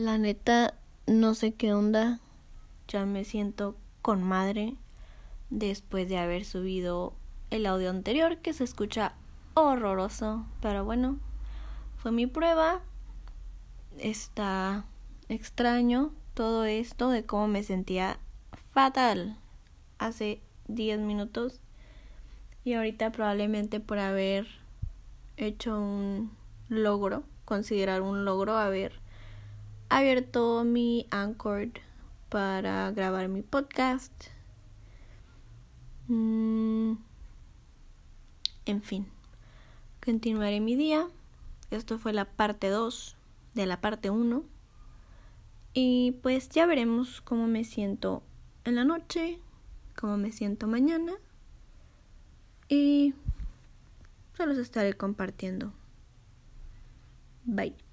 La neta, no sé qué onda. Ya me siento con madre después de haber subido el audio anterior que se escucha horroroso. Pero bueno, fue mi prueba. Está extraño todo esto de cómo me sentía fatal hace 10 minutos. Y ahorita probablemente por haber hecho un logro, considerar un logro haber abierto mi Anchor para grabar mi podcast. Mm, en fin, continuaré mi día. Esto fue la parte 2 de la parte 1. Y pues ya veremos cómo me siento en la noche, cómo me siento mañana. Y se los estaré compartiendo. Bye.